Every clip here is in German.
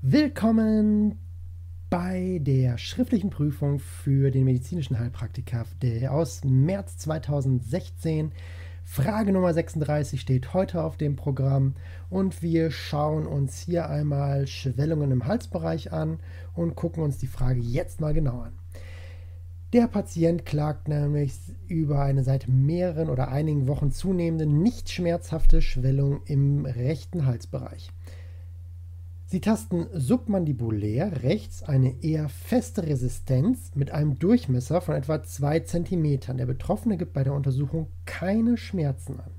Willkommen bei der schriftlichen Prüfung für den medizinischen Heilpraktiker aus März 2016. Frage Nummer 36 steht heute auf dem Programm und wir schauen uns hier einmal Schwellungen im Halsbereich an und gucken uns die Frage jetzt mal genau an. Der Patient klagt nämlich über eine seit mehreren oder einigen Wochen zunehmende nicht schmerzhafte Schwellung im rechten Halsbereich. Sie tasten submandibulär rechts eine eher feste Resistenz mit einem Durchmesser von etwa 2 cm. Der Betroffene gibt bei der Untersuchung keine Schmerzen an.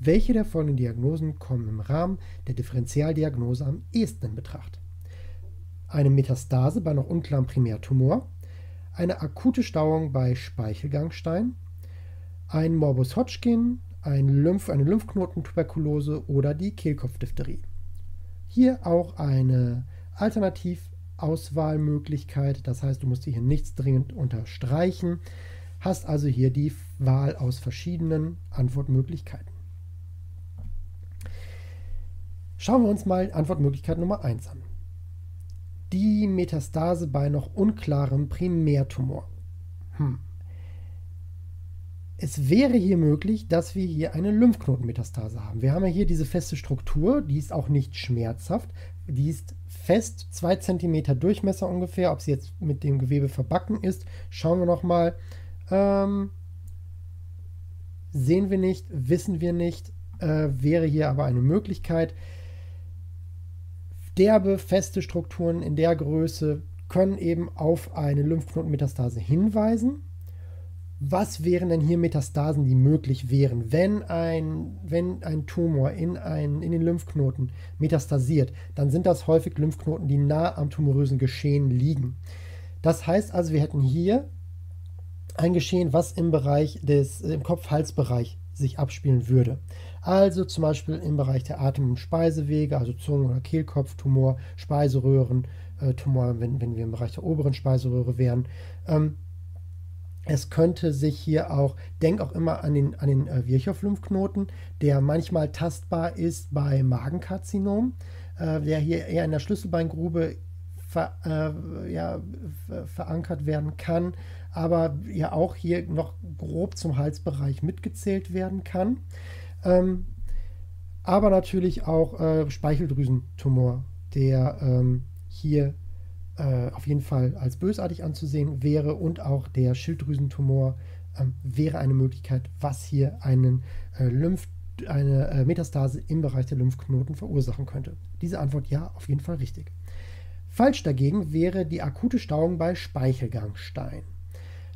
Welche der folgenden Diagnosen kommen im Rahmen der Differentialdiagnose am ehesten in Betracht? Eine Metastase bei noch unklarem Primärtumor, eine akute Stauung bei Speichelgangstein, ein Morbus Hodgkin, ein Lymph, eine Lymphknotentuberkulose oder die Kehlkopfdiphtherie. Hier auch eine Alternativauswahlmöglichkeit. Das heißt, du musst hier nichts dringend unterstreichen. Hast also hier die Wahl aus verschiedenen Antwortmöglichkeiten. Schauen wir uns mal Antwortmöglichkeit Nummer 1 an. Die Metastase bei noch unklarem Primärtumor. Hm. Es wäre hier möglich, dass wir hier eine Lymphknotenmetastase haben. Wir haben ja hier diese feste Struktur, die ist auch nicht schmerzhaft. Die ist fest, 2 cm Durchmesser ungefähr. Ob sie jetzt mit dem Gewebe verbacken ist, schauen wir nochmal. Ähm, sehen wir nicht, wissen wir nicht, äh, wäre hier aber eine Möglichkeit. Derbe, feste Strukturen in der Größe können eben auf eine Lymphknotenmetastase hinweisen was wären denn hier Metastasen, die möglich wären, wenn ein, wenn ein Tumor in, ein, in den Lymphknoten metastasiert, dann sind das häufig Lymphknoten, die nah am tumorösen Geschehen liegen. Das heißt also, wir hätten hier ein Geschehen, was im Bereich des, im Kopf-Hals-Bereich sich abspielen würde. Also zum Beispiel im Bereich der Atem- und Speisewege, also Zungen- oder Kehlkopftumor, Speiseröhren, äh, Tumor, wenn, wenn wir im Bereich der oberen Speiseröhre wären. Ähm, es könnte sich hier auch, denk auch immer an den, an den äh, Virchow-Lymphknoten, der manchmal tastbar ist bei Magenkarzinom, äh, der hier eher in der Schlüsselbeingrube ver, äh, ja, verankert werden kann, aber ja auch hier noch grob zum Halsbereich mitgezählt werden kann. Ähm, aber natürlich auch äh, Speicheldrüsentumor, der ähm, hier äh, auf jeden Fall als bösartig anzusehen wäre und auch der Schilddrüsentumor ähm, wäre eine Möglichkeit, was hier einen äh, Lymph, eine äh, Metastase im Bereich der Lymphknoten verursachen könnte. Diese Antwort ja, auf jeden Fall richtig. Falsch dagegen wäre die akute Stauung bei Speichelgangstein.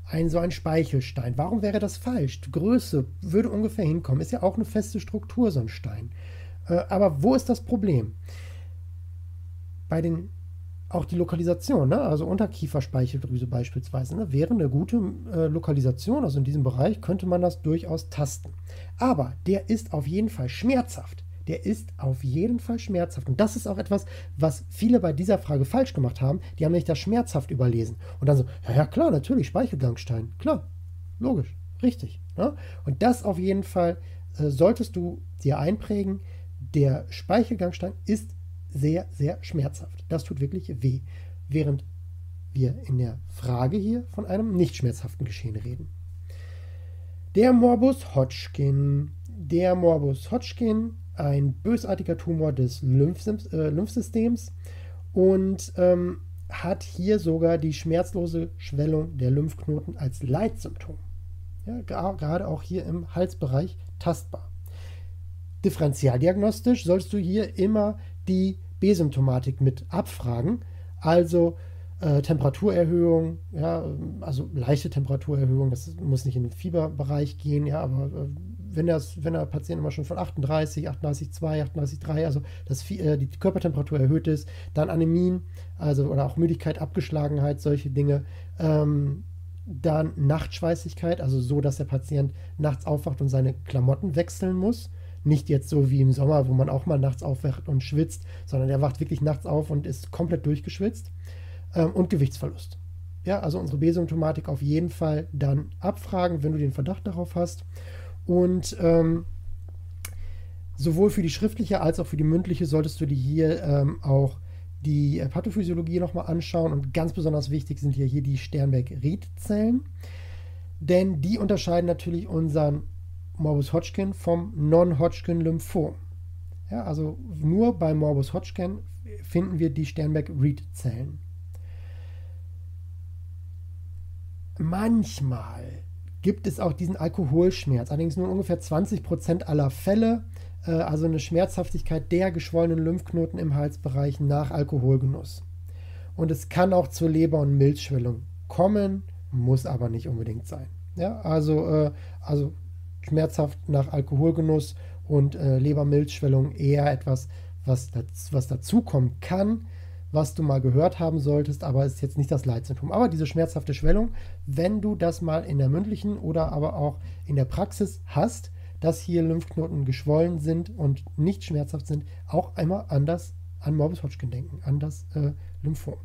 Ein so ein Speichelstein. Warum wäre das falsch? Die Größe würde ungefähr hinkommen. Ist ja auch eine feste Struktur, so ein Stein. Äh, aber wo ist das Problem? Bei den auch die Lokalisation, ne? also Unterkieferspeicheldrüse beispielsweise, ne? wäre eine gute äh, Lokalisation, also in diesem Bereich könnte man das durchaus tasten. Aber der ist auf jeden Fall schmerzhaft. Der ist auf jeden Fall schmerzhaft. Und das ist auch etwas, was viele bei dieser Frage falsch gemacht haben. Die haben nämlich das schmerzhaft überlesen. Und dann so, ja, ja klar, natürlich, Speichelgangstein. Klar, logisch, richtig. Ne? Und das auf jeden Fall äh, solltest du dir einprägen. Der Speichelgangstein ist sehr, sehr schmerzhaft. Das tut wirklich weh. Während wir in der Frage hier von einem nicht schmerzhaften Geschehen reden. Der Morbus Hodgkin. Der Morbus Hodgkin, ein bösartiger Tumor des Lymphsystems, äh, Lymphsystems und ähm, hat hier sogar die schmerzlose Schwellung der Lymphknoten als Leitsymptom. Ja, gerade auch hier im Halsbereich tastbar. Differentialdiagnostisch sollst du hier immer die B-Symptomatik mit abfragen. Also äh, Temperaturerhöhung, ja, also leichte Temperaturerhöhung, das muss nicht in den Fieberbereich gehen, ja, aber äh, wenn, das, wenn der Patient immer schon von 38, 38,2, 38,3, also das, äh, die Körpertemperatur erhöht ist, dann Anämien, also oder auch Müdigkeit, Abgeschlagenheit, solche Dinge, ähm, dann Nachtschweißigkeit, also so, dass der Patient nachts aufwacht und seine Klamotten wechseln muss. Nicht jetzt so wie im Sommer, wo man auch mal nachts aufwacht und schwitzt, sondern er wacht wirklich nachts auf und ist komplett durchgeschwitzt. Ähm, und Gewichtsverlust. Ja, also unsere B-Symptomatik auf jeden Fall dann abfragen, wenn du den Verdacht darauf hast. Und ähm, sowohl für die schriftliche als auch für die mündliche solltest du dir hier ähm, auch die äh, Pathophysiologie nochmal anschauen und ganz besonders wichtig sind hier, hier die Sternberg-Ried-Zellen, denn die unterscheiden natürlich unseren Morbus Hodgkin vom Non-Hodgkin-Lymphom. Ja, also nur bei Morbus Hodgkin finden wir die Sternberg-Reed-Zellen. Manchmal gibt es auch diesen Alkoholschmerz, allerdings nur in ungefähr 20% aller Fälle, äh, also eine Schmerzhaftigkeit der geschwollenen Lymphknoten im Halsbereich nach Alkoholgenuss. Und es kann auch zur Leber- und Milzschwellung kommen, muss aber nicht unbedingt sein. Ja, also, äh, also schmerzhaft nach Alkoholgenuss und äh, Lebermilzschwellung eher etwas, was, das, was dazukommen kann, was du mal gehört haben solltest, aber ist jetzt nicht das Leitsymptom. Aber diese schmerzhafte Schwellung, wenn du das mal in der mündlichen oder aber auch in der Praxis hast, dass hier Lymphknoten geschwollen sind und nicht schmerzhaft sind, auch einmal anders an Morbus Hodgkin denken, an das äh, Lymphom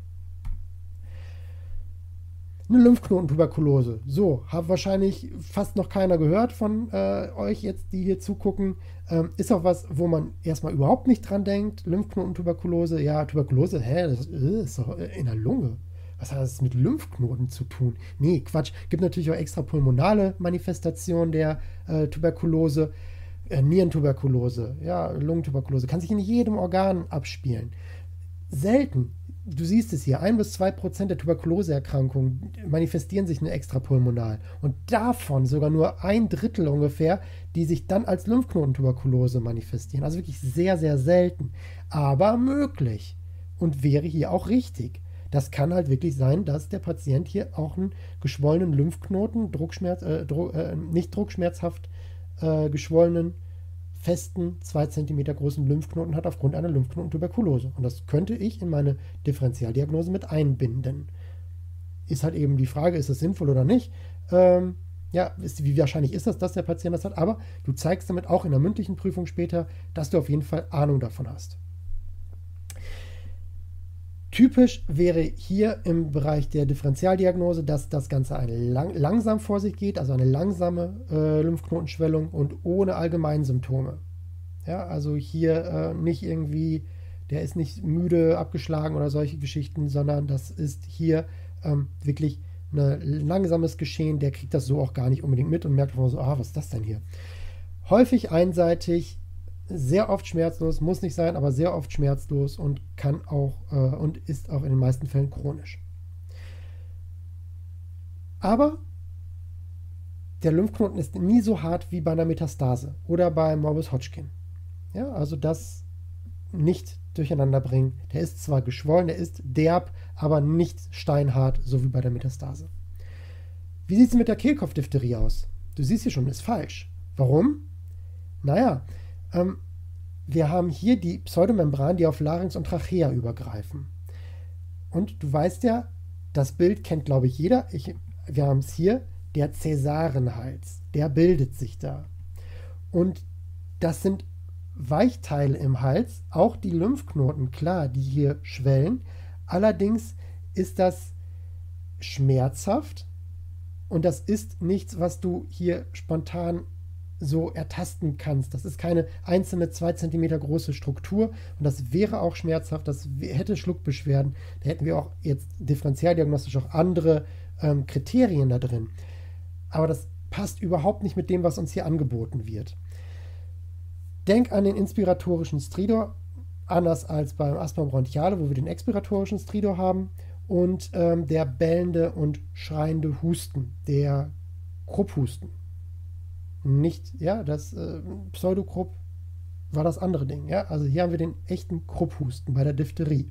eine Lymphknotentuberkulose. So, hat wahrscheinlich fast noch keiner gehört von äh, euch jetzt, die hier zugucken. Ähm, ist auch was, wo man erstmal überhaupt nicht dran denkt. Lymphknotentuberkulose, ja, Tuberkulose, hä, das äh, ist doch in der Lunge. Was hat das mit Lymphknoten zu tun? Nee, Quatsch. Gibt natürlich auch extra pulmonale Manifestationen der äh, Tuberkulose. Äh, Nierentuberkulose, ja, Lungentuberkulose. Kann sich in jedem Organ abspielen. Selten du siehst es hier, ein bis zwei Prozent der Tuberkuloseerkrankungen manifestieren sich nur extrapulmonal. Und davon sogar nur ein Drittel ungefähr, die sich dann als Lymphknotentuberkulose manifestieren. Also wirklich sehr, sehr selten. Aber möglich. Und wäre hier auch richtig. Das kann halt wirklich sein, dass der Patient hier auch einen geschwollenen Lymphknoten, Druckschmerz, äh, Druck, äh, nicht druckschmerzhaft äh, geschwollenen festen, zwei Zentimeter großen Lymphknoten hat aufgrund einer Lymphknotentuberkulose. Und das könnte ich in meine Differentialdiagnose mit einbinden. Ist halt eben die Frage, ist das sinnvoll oder nicht? Ähm, ja, ist, wie wahrscheinlich ist das, dass der Patient das hat? Aber du zeigst damit auch in der mündlichen Prüfung später, dass du auf jeden Fall Ahnung davon hast. Typisch wäre hier im Bereich der Differentialdiagnose, dass das Ganze lang, langsam vor sich geht, also eine langsame äh, Lymphknotenschwellung und ohne Allgemeinsymptome. Ja, also hier äh, nicht irgendwie, der ist nicht müde, abgeschlagen oder solche Geschichten, sondern das ist hier ähm, wirklich ein langsames Geschehen. Der kriegt das so auch gar nicht unbedingt mit und merkt so, ah, was ist das denn hier? Häufig einseitig, sehr oft schmerzlos, muss nicht sein, aber sehr oft schmerzlos und kann auch äh, und ist auch in den meisten Fällen chronisch. Aber der Lymphknoten ist nie so hart wie bei einer Metastase oder bei Morbus Hodgkin. Ja, also das nicht durcheinander bringen. Der ist zwar geschwollen, der ist derb, aber nicht steinhart, so wie bei der Metastase. Wie sieht es mit der Kehlkopfdiphtherie aus? Du siehst hier schon, ist falsch. Warum? Naja, ähm, wir haben hier die Pseudomembran, die auf Larynx und Trachea übergreifen. Und du weißt ja, das Bild kennt, glaube ich, jeder. Ich, wir haben es hier, der Cäsarenhals. Der bildet sich da. Und das sind Weichteile im Hals, auch die Lymphknoten, klar, die hier schwellen. Allerdings ist das schmerzhaft und das ist nichts, was du hier spontan so ertasten kannst. Das ist keine einzelne zwei Zentimeter große Struktur und das wäre auch schmerzhaft, das hätte Schluckbeschwerden. Da hätten wir auch jetzt differenzialdiagnostisch auch andere ähm, Kriterien da drin. Aber das passt überhaupt nicht mit dem, was uns hier angeboten wird. Denk an den inspiratorischen Stridor, anders als beim Asthma bronchiale, wo wir den expiratorischen Stridor haben, und ähm, der bellende und schreiende Husten, der Krupphusten nicht, ja, das äh, Pseudokrupp war das andere Ding, ja. Also hier haben wir den echten Krupphusten bei der Diphtherie.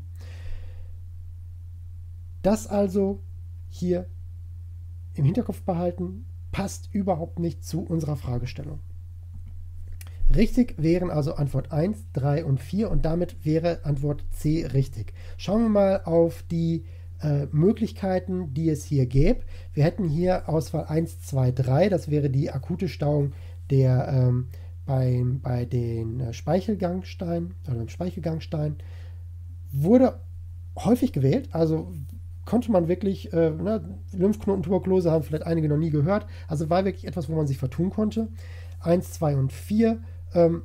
Das also hier im Hinterkopf behalten, passt überhaupt nicht zu unserer Fragestellung. Richtig wären also Antwort 1, 3 und 4 und damit wäre Antwort C richtig. Schauen wir mal auf die äh, Möglichkeiten, die es hier gäbe. Wir hätten hier Auswahl 1, 2, 3, das wäre die akute Stauung der ähm, beim, bei den äh, Speichelgangsteinen oder dem Speichelgangstein. Wurde häufig gewählt, also konnte man wirklich, äh, ne, Lymphknotentuberkulose haben vielleicht einige noch nie gehört, also war wirklich etwas, wo man sich vertun konnte. 1, 2 und 4 ähm,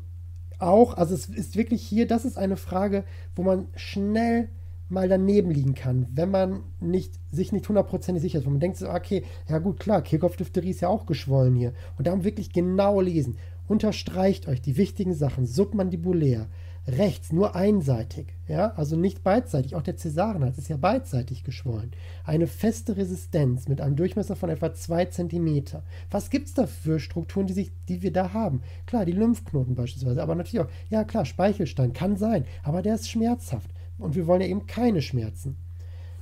auch, also es ist wirklich hier, das ist eine Frage, wo man schnell mal daneben liegen kann, wenn man nicht, sich nicht hundertprozentig sicher ist, wo man denkt so, okay, ja gut, klar, Kehlkopfdiphtherie ist ja auch geschwollen hier. Und darum wirklich genau lesen. Unterstreicht euch die wichtigen Sachen, submandibulär, rechts nur einseitig, ja, also nicht beidseitig. Auch der Cäsarenhals ist ja beidseitig geschwollen. Eine feste Resistenz mit einem Durchmesser von etwa 2 cm. Was gibt es da für Strukturen, die, sich, die wir da haben? Klar, die Lymphknoten beispielsweise, aber natürlich auch, ja klar, Speichelstein kann sein, aber der ist schmerzhaft. Und wir wollen ja eben keine Schmerzen.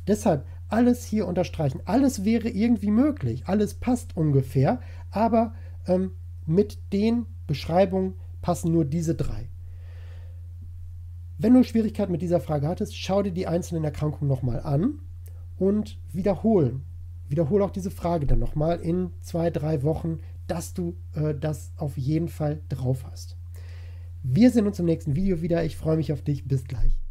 Deshalb alles hier unterstreichen. Alles wäre irgendwie möglich. Alles passt ungefähr. Aber ähm, mit den Beschreibungen passen nur diese drei. Wenn du Schwierigkeiten mit dieser Frage hattest, schau dir die einzelnen Erkrankungen nochmal an und wiederholen. Wiederhole auch diese Frage dann nochmal in zwei, drei Wochen, dass du äh, das auf jeden Fall drauf hast. Wir sehen uns im nächsten Video wieder. Ich freue mich auf dich. Bis gleich.